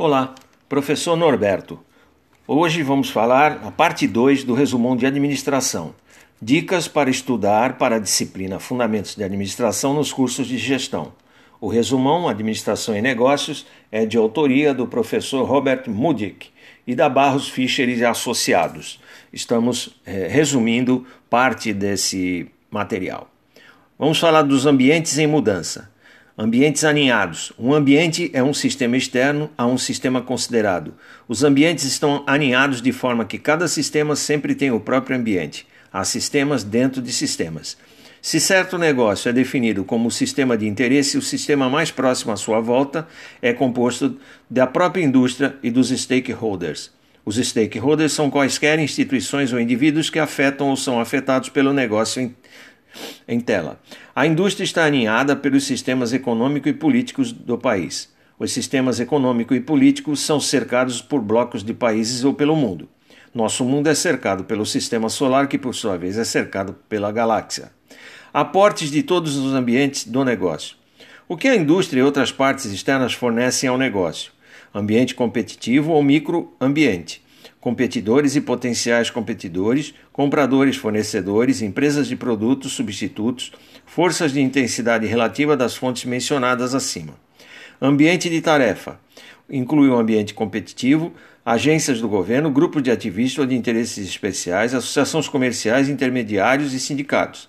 Olá, professor Norberto. Hoje vamos falar a parte 2 do resumão de administração. Dicas para estudar para a disciplina Fundamentos de Administração nos cursos de gestão. O resumão Administração e Negócios é de autoria do professor Robert Mudick e da Barros Fischer e Associados. Estamos é, resumindo parte desse material. Vamos falar dos ambientes em mudança. Ambientes aninhados. Um ambiente é um sistema externo a um sistema considerado. Os ambientes estão aninhados de forma que cada sistema sempre tem o próprio ambiente. Há sistemas dentro de sistemas. Se certo negócio é definido como sistema de interesse, o sistema mais próximo à sua volta é composto da própria indústria e dos stakeholders. Os stakeholders são quaisquer instituições ou indivíduos que afetam ou são afetados pelo negócio em tela. A indústria está aninhada pelos sistemas econômico e políticos do país. Os sistemas econômico e políticos são cercados por blocos de países ou pelo mundo. Nosso mundo é cercado pelo sistema solar, que por sua vez é cercado pela galáxia. Aportes de todos os ambientes do negócio. O que a indústria e outras partes externas fornecem ao negócio? Ambiente competitivo ou microambiente competidores e potenciais competidores, compradores, fornecedores, empresas de produtos, substitutos, forças de intensidade relativa das fontes mencionadas acima. Ambiente de tarefa inclui o um ambiente competitivo, agências do governo, grupos de ativistas ou de interesses especiais, associações comerciais, intermediários e sindicatos.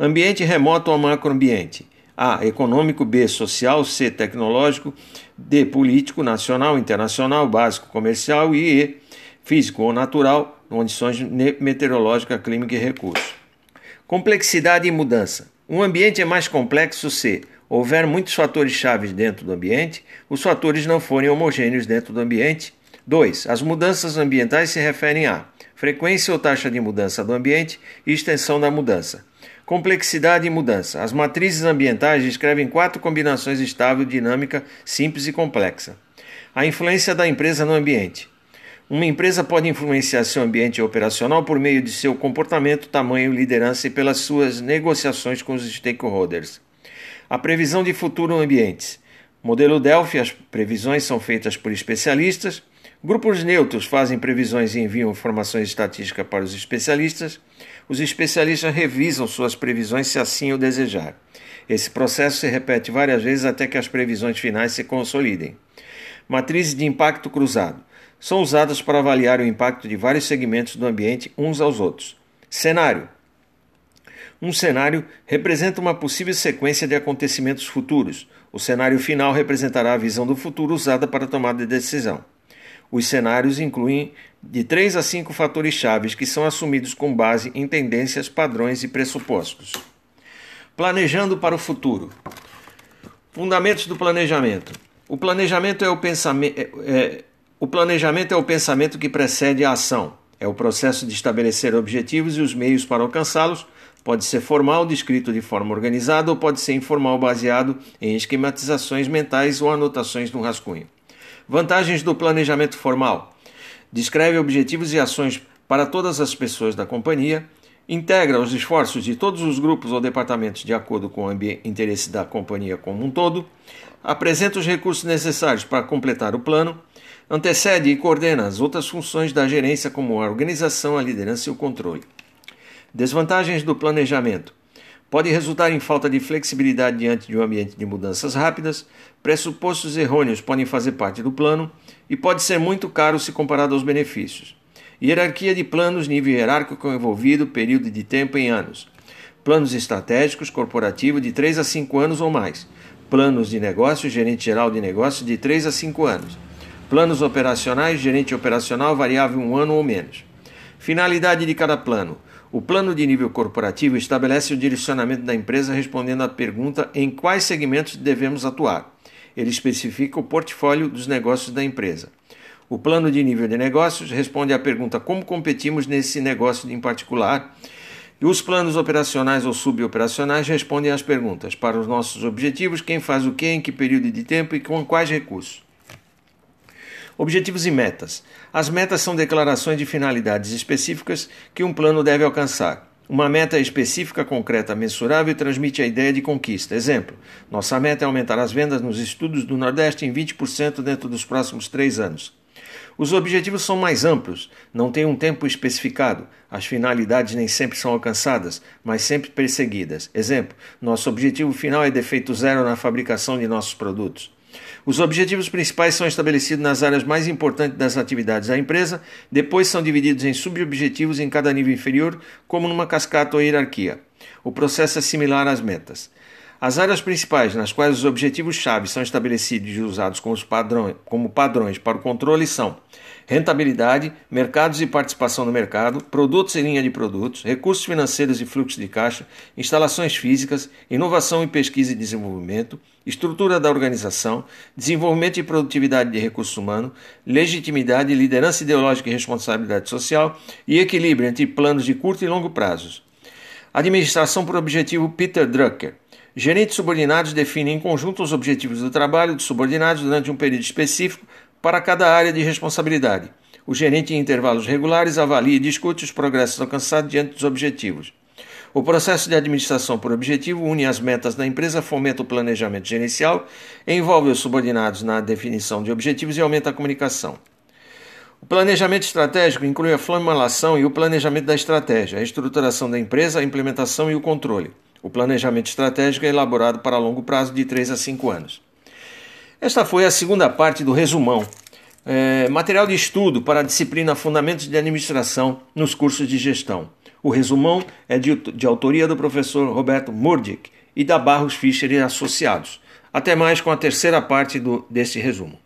Ambiente remoto ou macroambiente. A. Econômico, B. Social, C. Tecnológico, D. Político, nacional, internacional, básico, comercial e E físico ou natural, condições meteorológicas, clínica e recursos. Complexidade e mudança. Um ambiente é mais complexo se houver muitos fatores chaves dentro do ambiente, os fatores não forem homogêneos dentro do ambiente. 2. As mudanças ambientais se referem a frequência ou taxa de mudança do ambiente e extensão da mudança. Complexidade e mudança. As matrizes ambientais descrevem quatro combinações estável, dinâmica, simples e complexa. A influência da empresa no ambiente. Uma empresa pode influenciar seu ambiente operacional por meio de seu comportamento, tamanho, liderança e pelas suas negociações com os stakeholders. A previsão de futuro ambientes. Modelo Delphi, as previsões são feitas por especialistas. Grupos neutros fazem previsões e enviam informações estatísticas para os especialistas. Os especialistas revisam suas previsões se assim o desejar. Esse processo se repete várias vezes até que as previsões finais se consolidem. Matriz de impacto cruzado são usadas para avaliar o impacto de vários segmentos do ambiente uns aos outros. Cenário: Um cenário representa uma possível sequência de acontecimentos futuros. O cenário final representará a visão do futuro usada para a tomada de decisão. Os cenários incluem de três a cinco fatores chaves que são assumidos com base em tendências, padrões e pressupostos. Planejando para o futuro. Fundamentos do planejamento. O planejamento é o pensamento. É, é, o planejamento é o pensamento que precede a ação. É o processo de estabelecer objetivos e os meios para alcançá-los. Pode ser formal, descrito de forma organizada, ou pode ser informal, baseado em esquematizações mentais ou anotações no rascunho. Vantagens do planejamento formal: descreve objetivos e ações para todas as pessoas da companhia, integra os esforços de todos os grupos ou departamentos de acordo com o interesse da companhia como um todo, apresenta os recursos necessários para completar o plano, antecede e coordena as outras funções da gerência, como a organização, a liderança e o controle. Desvantagens do planejamento. Pode resultar em falta de flexibilidade diante de um ambiente de mudanças rápidas, pressupostos errôneos podem fazer parte do plano e pode ser muito caro se comparado aos benefícios. Hierarquia de planos, nível hierárquico envolvido, período de tempo em anos. Planos estratégicos, corporativo de 3 a 5 anos ou mais. Planos de negócio, gerente geral de negócio de 3 a 5 anos Planos operacionais, gerente operacional variável um ano ou menos. Finalidade de cada plano. O plano de nível corporativo estabelece o direcionamento da empresa respondendo à pergunta em quais segmentos devemos atuar. Ele especifica o portfólio dos negócios da empresa. O plano de nível de negócios responde à pergunta como competimos nesse negócio em particular. E os planos operacionais ou suboperacionais respondem às perguntas para os nossos objetivos, quem faz o que, em que período de tempo e com quais recursos. Objetivos e metas. As metas são declarações de finalidades específicas que um plano deve alcançar. Uma meta específica, concreta, mensurável e transmite a ideia de conquista. Exemplo: nossa meta é aumentar as vendas nos estudos do Nordeste em 20% dentro dos próximos três anos. Os objetivos são mais amplos, não têm um tempo especificado. As finalidades nem sempre são alcançadas, mas sempre perseguidas. Exemplo: nosso objetivo final é defeito zero na fabricação de nossos produtos. Os objetivos principais são estabelecidos nas áreas mais importantes das atividades da empresa, depois são divididos em subobjetivos em cada nível inferior, como numa cascata ou hierarquia. O processo é similar às metas. As áreas principais nas quais os objetivos-chave são estabelecidos e usados como padrões, como padrões para o controle são rentabilidade, mercados e participação no mercado, produtos e linha de produtos, recursos financeiros e fluxo de caixa, instalações físicas, inovação e pesquisa e desenvolvimento, estrutura da organização, desenvolvimento e produtividade de recursos humanos, legitimidade, liderança ideológica e responsabilidade social e equilíbrio entre planos de curto e longo prazos. Administração por objetivo Peter Drucker. Gerentes subordinados definem em conjunto os objetivos do trabalho dos subordinados durante um período específico para cada área de responsabilidade. O gerente, em intervalos regulares, avalia e discute os progressos alcançados diante dos objetivos. O processo de administração por objetivo une as metas da empresa, fomenta o planejamento gerencial, envolve os subordinados na definição de objetivos e aumenta a comunicação. O planejamento estratégico inclui a formulação e o planejamento da estratégia, a estruturação da empresa, a implementação e o controle. O planejamento estratégico é elaborado para longo prazo de 3 a 5 anos. Esta foi a segunda parte do resumão. É, material de estudo para a disciplina Fundamentos de Administração nos cursos de gestão. O resumão é de, de autoria do professor Roberto Murdick e da Barros Fischer e Associados. Até mais com a terceira parte do, deste resumo.